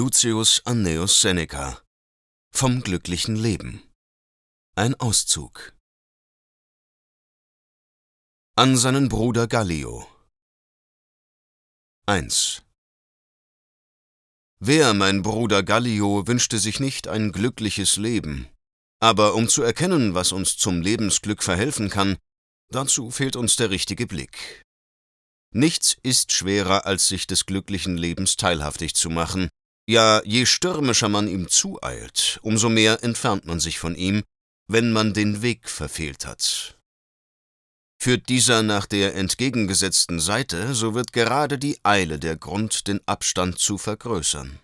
Lucius Annaeus Seneca Vom glücklichen Leben Ein Auszug An seinen Bruder Gallio 1 Wer, mein Bruder Gallio, wünschte sich nicht ein glückliches Leben? Aber um zu erkennen, was uns zum Lebensglück verhelfen kann, dazu fehlt uns der richtige Blick. Nichts ist schwerer, als sich des glücklichen Lebens teilhaftig zu machen, ja, je stürmischer man ihm zueilt, umso mehr entfernt man sich von ihm, wenn man den Weg verfehlt hat. Führt dieser nach der entgegengesetzten Seite, so wird gerade die Eile der Grund, den Abstand zu vergrößern.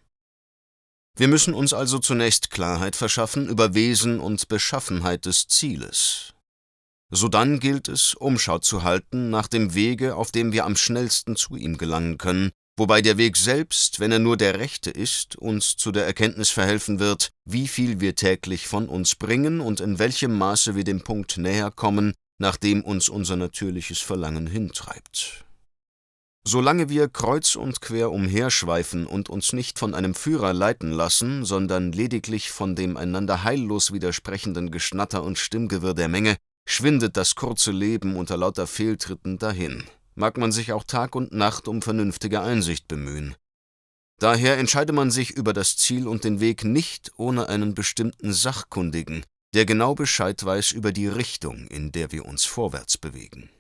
Wir müssen uns also zunächst Klarheit verschaffen über Wesen und Beschaffenheit des Zieles. Sodann gilt es, Umschau zu halten nach dem Wege, auf dem wir am schnellsten zu ihm gelangen können, wobei der Weg selbst, wenn er nur der rechte ist, uns zu der Erkenntnis verhelfen wird, wie viel wir täglich von uns bringen und in welchem Maße wir dem Punkt näher kommen, nach dem uns unser natürliches Verlangen hintreibt. Solange wir kreuz und quer umherschweifen und uns nicht von einem Führer leiten lassen, sondern lediglich von dem einander heillos widersprechenden Geschnatter und Stimmgewirr der Menge, schwindet das kurze Leben unter lauter Fehltritten dahin mag man sich auch Tag und Nacht um vernünftige Einsicht bemühen. Daher entscheide man sich über das Ziel und den Weg nicht ohne einen bestimmten Sachkundigen, der genau Bescheid weiß über die Richtung, in der wir uns vorwärts bewegen.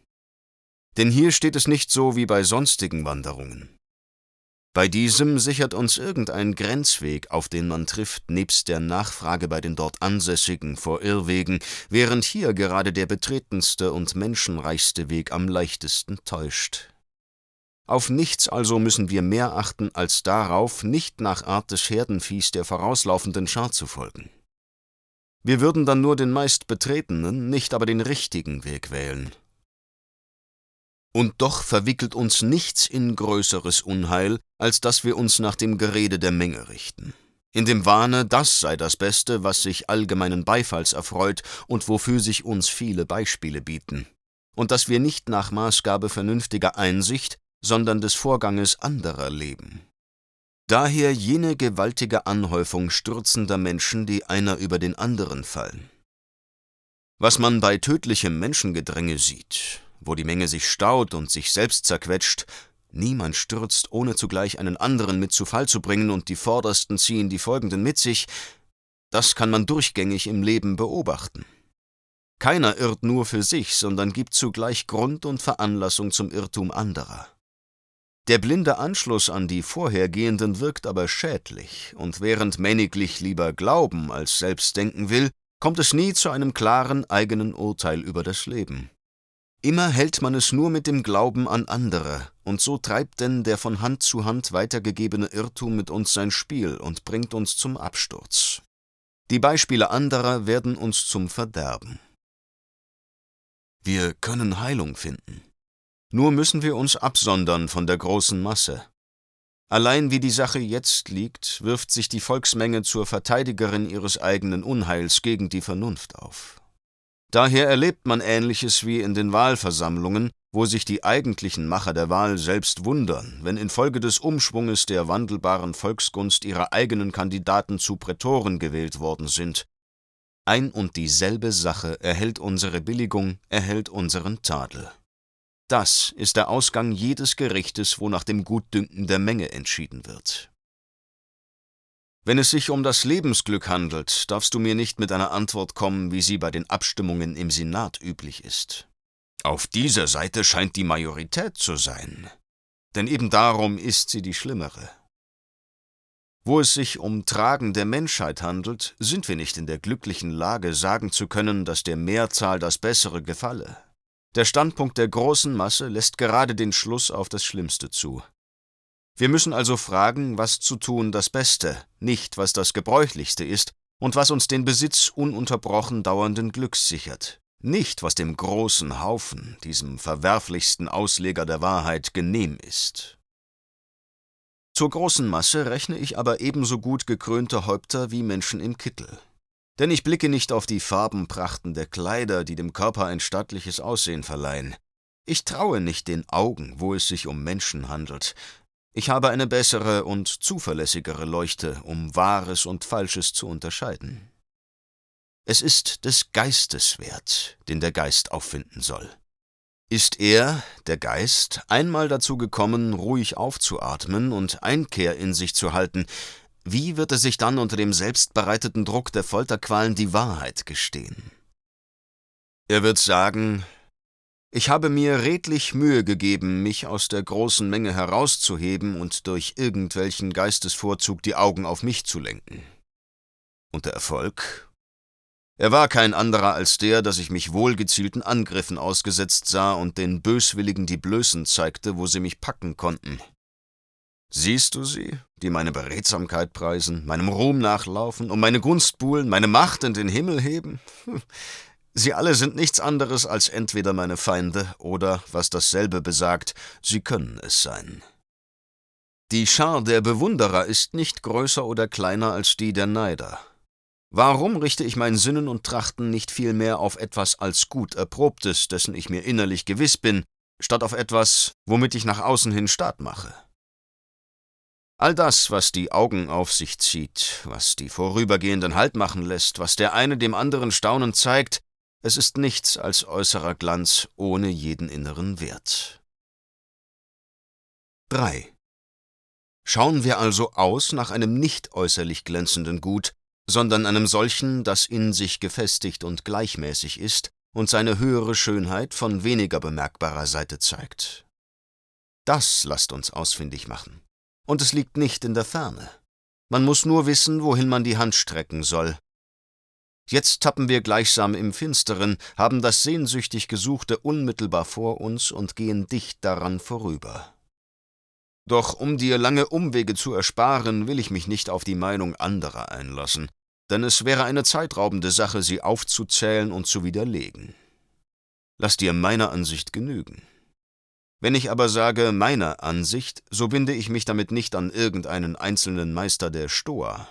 Denn hier steht es nicht so wie bei sonstigen Wanderungen. Bei diesem sichert uns irgendein Grenzweg, auf den man trifft, nebst der Nachfrage bei den dort Ansässigen vor Irrwegen, während hier gerade der betretenste und menschenreichste Weg am leichtesten täuscht. Auf nichts also müssen wir mehr achten, als darauf, nicht nach Art des Herdenviehs der vorauslaufenden Schar zu folgen. Wir würden dann nur den meist betretenen, nicht aber den richtigen Weg wählen. Und doch verwickelt uns nichts in größeres Unheil, als dass wir uns nach dem Gerede der Menge richten. In dem Wahne, das sei das Beste, was sich allgemeinen Beifalls erfreut und wofür sich uns viele Beispiele bieten. Und dass wir nicht nach Maßgabe vernünftiger Einsicht, sondern des Vorganges anderer leben. Daher jene gewaltige Anhäufung stürzender Menschen, die einer über den anderen fallen. Was man bei tödlichem Menschengedränge sieht, wo die Menge sich staut und sich selbst zerquetscht, niemand stürzt, ohne zugleich einen anderen mit zu Fall zu bringen, und die Vordersten ziehen die Folgenden mit sich, das kann man durchgängig im Leben beobachten. Keiner irrt nur für sich, sondern gibt zugleich Grund und Veranlassung zum Irrtum anderer. Der blinde Anschluss an die Vorhergehenden wirkt aber schädlich, und während männiglich lieber glauben als selbst denken will, kommt es nie zu einem klaren eigenen Urteil über das Leben. Immer hält man es nur mit dem Glauben an andere, und so treibt denn der von Hand zu Hand weitergegebene Irrtum mit uns sein Spiel und bringt uns zum Absturz. Die Beispiele anderer werden uns zum Verderben. Wir können Heilung finden. Nur müssen wir uns absondern von der großen Masse. Allein wie die Sache jetzt liegt, wirft sich die Volksmenge zur Verteidigerin ihres eigenen Unheils gegen die Vernunft auf. Daher erlebt man Ähnliches wie in den Wahlversammlungen, wo sich die eigentlichen Macher der Wahl selbst wundern, wenn infolge des Umschwunges der wandelbaren Volksgunst ihre eigenen Kandidaten zu Prätoren gewählt worden sind. Ein und dieselbe Sache erhält unsere Billigung, erhält unseren Tadel. Das ist der Ausgang jedes Gerichtes, wo nach dem Gutdünken der Menge entschieden wird. Wenn es sich um das Lebensglück handelt, darfst du mir nicht mit einer Antwort kommen, wie sie bei den Abstimmungen im Senat üblich ist. Auf dieser Seite scheint die Majorität zu sein, denn eben darum ist sie die schlimmere. Wo es sich um Tragen der Menschheit handelt, sind wir nicht in der glücklichen Lage, sagen zu können, dass der Mehrzahl das Bessere gefalle. Der Standpunkt der großen Masse lässt gerade den Schluss auf das Schlimmste zu. Wir müssen also fragen, was zu tun das Beste, nicht was das Gebräuchlichste ist und was uns den Besitz ununterbrochen dauernden Glücks sichert, nicht was dem großen Haufen, diesem verwerflichsten Ausleger der Wahrheit, genehm ist. Zur großen Masse rechne ich aber ebenso gut gekrönte Häupter wie Menschen im Kittel. Denn ich blicke nicht auf die Farbenprachten der Kleider, die dem Körper ein stattliches Aussehen verleihen. Ich traue nicht den Augen, wo es sich um Menschen handelt, Ich habe eine bessere und zuverlässigere Leuchte, um Wahres und Falsches zu unterscheiden. Es ist des Geistes wert, den der Geist auffinden soll. Ist er, der Geist, einmal dazu gekommen, ruhig aufzuatmen und Einkehr in sich zu halten, wie wird er sich dann unter dem selbstbereiteten Druck der Folterqualen die Wahrheit gestehen? Er wird sagen, ich habe mir redlich Mühe gegeben, mich aus der großen Menge herauszuheben und durch irgendwelchen Geistesvorzug die Augen auf mich zu lenken. Und der Erfolg? Er war kein anderer als der, dass ich mich wohlgezielten Angriffen ausgesetzt sah und den Böswilligen die Blößen zeigte, wo sie mich packen konnten. Siehst du sie, die meine Beredsamkeit preisen, meinem Ruhm nachlaufen, um meine Gunst buhlen, meine Macht in den Himmel heben? Sie alle sind nichts anderes als entweder meine Feinde oder, was dasselbe besagt, sie können es sein. Die Schar der Bewunderer ist nicht größer oder kleiner als die der Neider. Warum richte ich mein Sinnen und Trachten nicht vielmehr auf etwas als gut Erprobtes, dessen ich mir innerlich gewiss bin, statt auf etwas, womit ich nach außen hin Staat mache? All das, was die Augen auf sich zieht, was die Vorübergehenden Halt machen lässt, was der eine dem anderen staunend zeigt, es ist nichts als äußerer Glanz ohne jeden inneren Wert. 3. Schauen wir also aus nach einem nicht äußerlich glänzenden Gut, sondern einem solchen, das in sich gefestigt und gleichmäßig ist und seine höhere Schönheit von weniger bemerkbarer Seite zeigt. Das lasst uns ausfindig machen. Und es liegt nicht in der Ferne. Man muss nur wissen, wohin man die Hand strecken soll. Jetzt tappen wir gleichsam im Finsteren, haben das sehnsüchtig Gesuchte unmittelbar vor uns und gehen dicht daran vorüber. Doch um dir lange Umwege zu ersparen, will ich mich nicht auf die Meinung anderer einlassen, denn es wäre eine zeitraubende Sache, sie aufzuzählen und zu widerlegen. Lass dir meiner Ansicht genügen. Wenn ich aber sage meiner Ansicht, so binde ich mich damit nicht an irgendeinen einzelnen Meister der Stoa.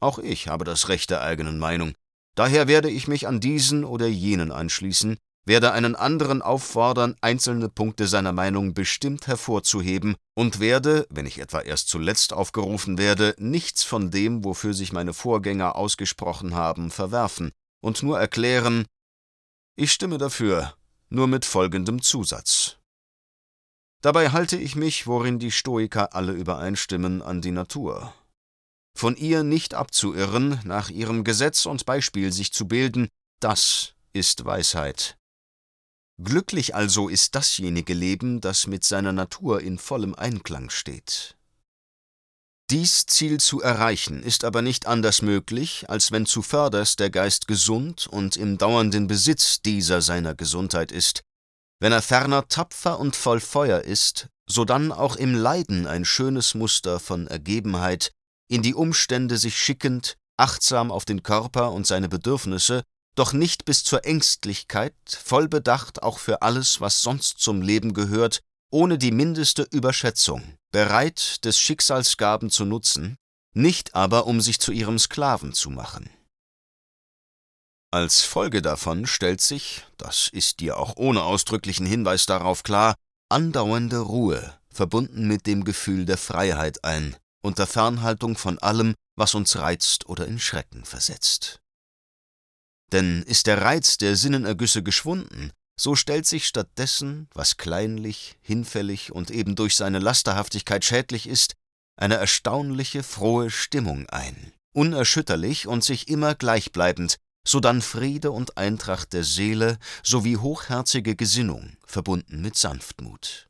Auch ich habe das Recht der eigenen Meinung. Daher werde ich mich an diesen oder jenen anschließen, werde einen anderen auffordern, einzelne Punkte seiner Meinung bestimmt hervorzuheben und werde, wenn ich etwa erst zuletzt aufgerufen werde, nichts von dem, wofür sich meine Vorgänger ausgesprochen haben, verwerfen und nur erklären, ich stimme dafür, nur mit folgendem Zusatz. Dabei halte ich mich, worin die Stoiker alle übereinstimmen, an die Natur. Von ihr nicht abzuirren, nach ihrem Gesetz und Beispiel sich zu bilden, das ist Weisheit. Glücklich also ist dasjenige Leben, das mit seiner Natur in vollem Einklang steht. Dies Ziel zu erreichen ist aber nicht anders möglich, als wenn zuvörderst der Geist gesund und im dauernden Besitz dieser seiner Gesundheit ist, wenn er ferner tapfer und voll Feuer ist, sodann auch im Leiden ein schönes Muster von Ergebenheit, in die Umstände sich schickend, achtsam auf den Körper und seine Bedürfnisse doch nicht bis zur Ängstlichkeit, voll Bedacht auch für alles, was sonst zum Leben gehört, ohne die mindeste Überschätzung, bereit, des Schicksalsgaben zu nutzen, nicht aber um sich zu ihrem Sklaven zu machen. Als Folge davon stellt sich, das ist dir auch ohne ausdrücklichen Hinweis darauf klar, andauernde Ruhe, verbunden mit dem Gefühl der Freiheit ein, unter Fernhaltung von allem, was uns reizt oder in Schrecken versetzt. Denn ist der Reiz der Sinnenergüsse geschwunden, so stellt sich stattdessen, was kleinlich, hinfällig und eben durch seine Lasterhaftigkeit schädlich ist, eine erstaunliche, frohe Stimmung ein, unerschütterlich und sich immer gleichbleibend, sodann Friede und Eintracht der Seele sowie hochherzige Gesinnung, verbunden mit Sanftmut.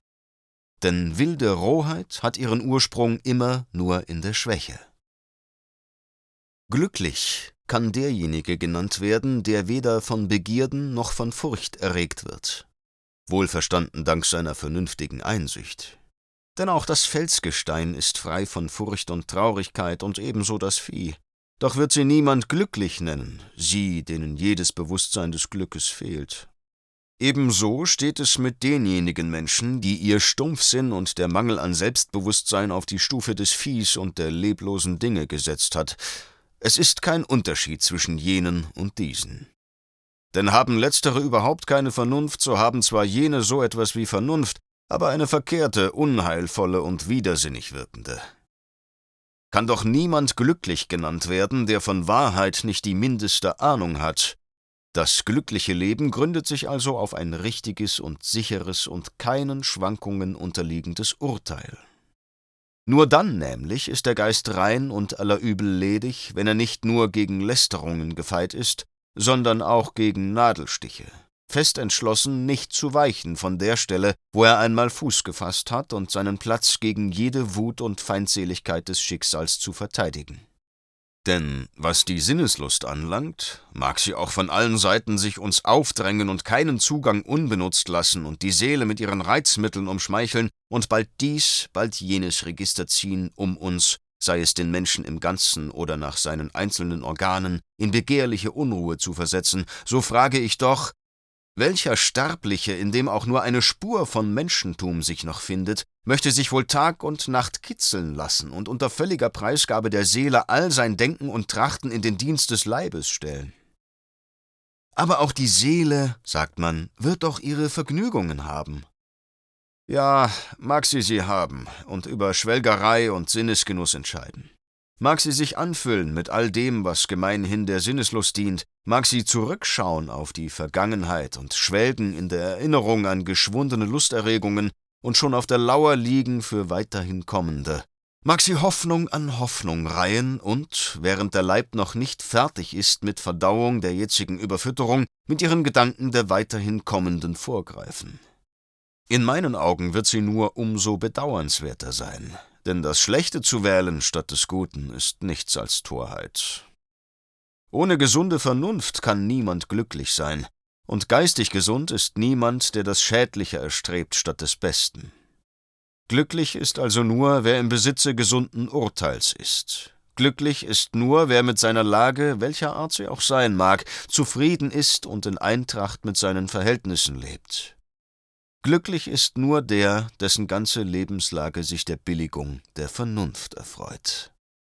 Denn wilde Rohheit hat ihren Ursprung immer nur in der Schwäche. Glücklich kann derjenige genannt werden, der weder von Begierden noch von Furcht erregt wird, wohlverstanden dank seiner vernünftigen Einsicht. Denn auch das Felsgestein ist frei von Furcht und Traurigkeit und ebenso das Vieh. Doch wird sie niemand glücklich nennen, sie, denen jedes Bewusstsein des Glückes fehlt. Ebenso steht es mit denjenigen Menschen, die ihr Stumpfsinn und der Mangel an Selbstbewusstsein auf die Stufe des Viehs und der leblosen Dinge gesetzt hat, es ist kein Unterschied zwischen jenen und diesen. Denn haben letztere überhaupt keine Vernunft, so haben zwar jene so etwas wie Vernunft, aber eine verkehrte, unheilvolle und widersinnig wirkende. Kann doch niemand glücklich genannt werden, der von Wahrheit nicht die mindeste Ahnung hat. Das glückliche Leben gründet sich also auf ein richtiges und sicheres und keinen Schwankungen unterliegendes Urteil. Nur dann nämlich ist der Geist rein und aller Übel ledig, wenn er nicht nur gegen Lästerungen gefeit ist, sondern auch gegen Nadelstiche, fest entschlossen, nicht zu weichen von der Stelle, wo er einmal Fuß gefasst hat und seinen Platz gegen jede Wut und Feindseligkeit des Schicksals zu verteidigen. Denn was die Sinneslust anlangt, mag sie auch von allen Seiten sich uns aufdrängen und keinen Zugang unbenutzt lassen und die Seele mit ihren Reizmitteln umschmeicheln und bald dies, bald jenes Register ziehen, um uns, sei es den Menschen im Ganzen oder nach seinen einzelnen Organen, in begehrliche Unruhe zu versetzen, so frage ich doch, welcher Sterbliche, in dem auch nur eine Spur von Menschentum sich noch findet, möchte sich wohl Tag und Nacht kitzeln lassen und unter völliger Preisgabe der Seele all sein Denken und Trachten in den Dienst des Leibes stellen? Aber auch die Seele, sagt man, wird doch ihre Vergnügungen haben. Ja, mag sie sie haben und über Schwelgerei und Sinnesgenuss entscheiden. Mag sie sich anfüllen mit all dem, was gemeinhin der Sinneslust dient, mag sie zurückschauen auf die Vergangenheit und schwelgen in der Erinnerung an geschwundene Lusterregungen und schon auf der Lauer liegen für weiterhin kommende, mag sie Hoffnung an Hoffnung reihen und, während der Leib noch nicht fertig ist mit Verdauung der jetzigen Überfütterung, mit ihren Gedanken der weiterhin kommenden vorgreifen. In meinen Augen wird sie nur umso bedauernswerter sein, denn das Schlechte zu wählen statt des Guten ist nichts als Torheit. Ohne gesunde Vernunft kann niemand glücklich sein, und geistig gesund ist niemand, der das Schädliche erstrebt statt des Besten. Glücklich ist also nur, wer im Besitze gesunden Urteils ist. Glücklich ist nur, wer mit seiner Lage, welcher Art sie auch sein mag, zufrieden ist und in Eintracht mit seinen Verhältnissen lebt. Glücklich ist nur der, dessen ganze Lebenslage sich der Billigung der Vernunft erfreut.